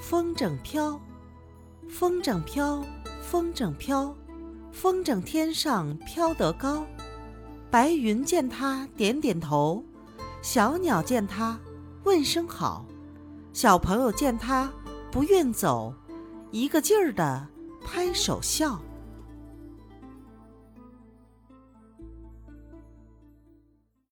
风筝飘，风筝飘，风筝飘，风筝天上飘得高。白云见它点点头，小鸟见它问声好，小朋友见它不愿走，一个劲儿的拍手笑。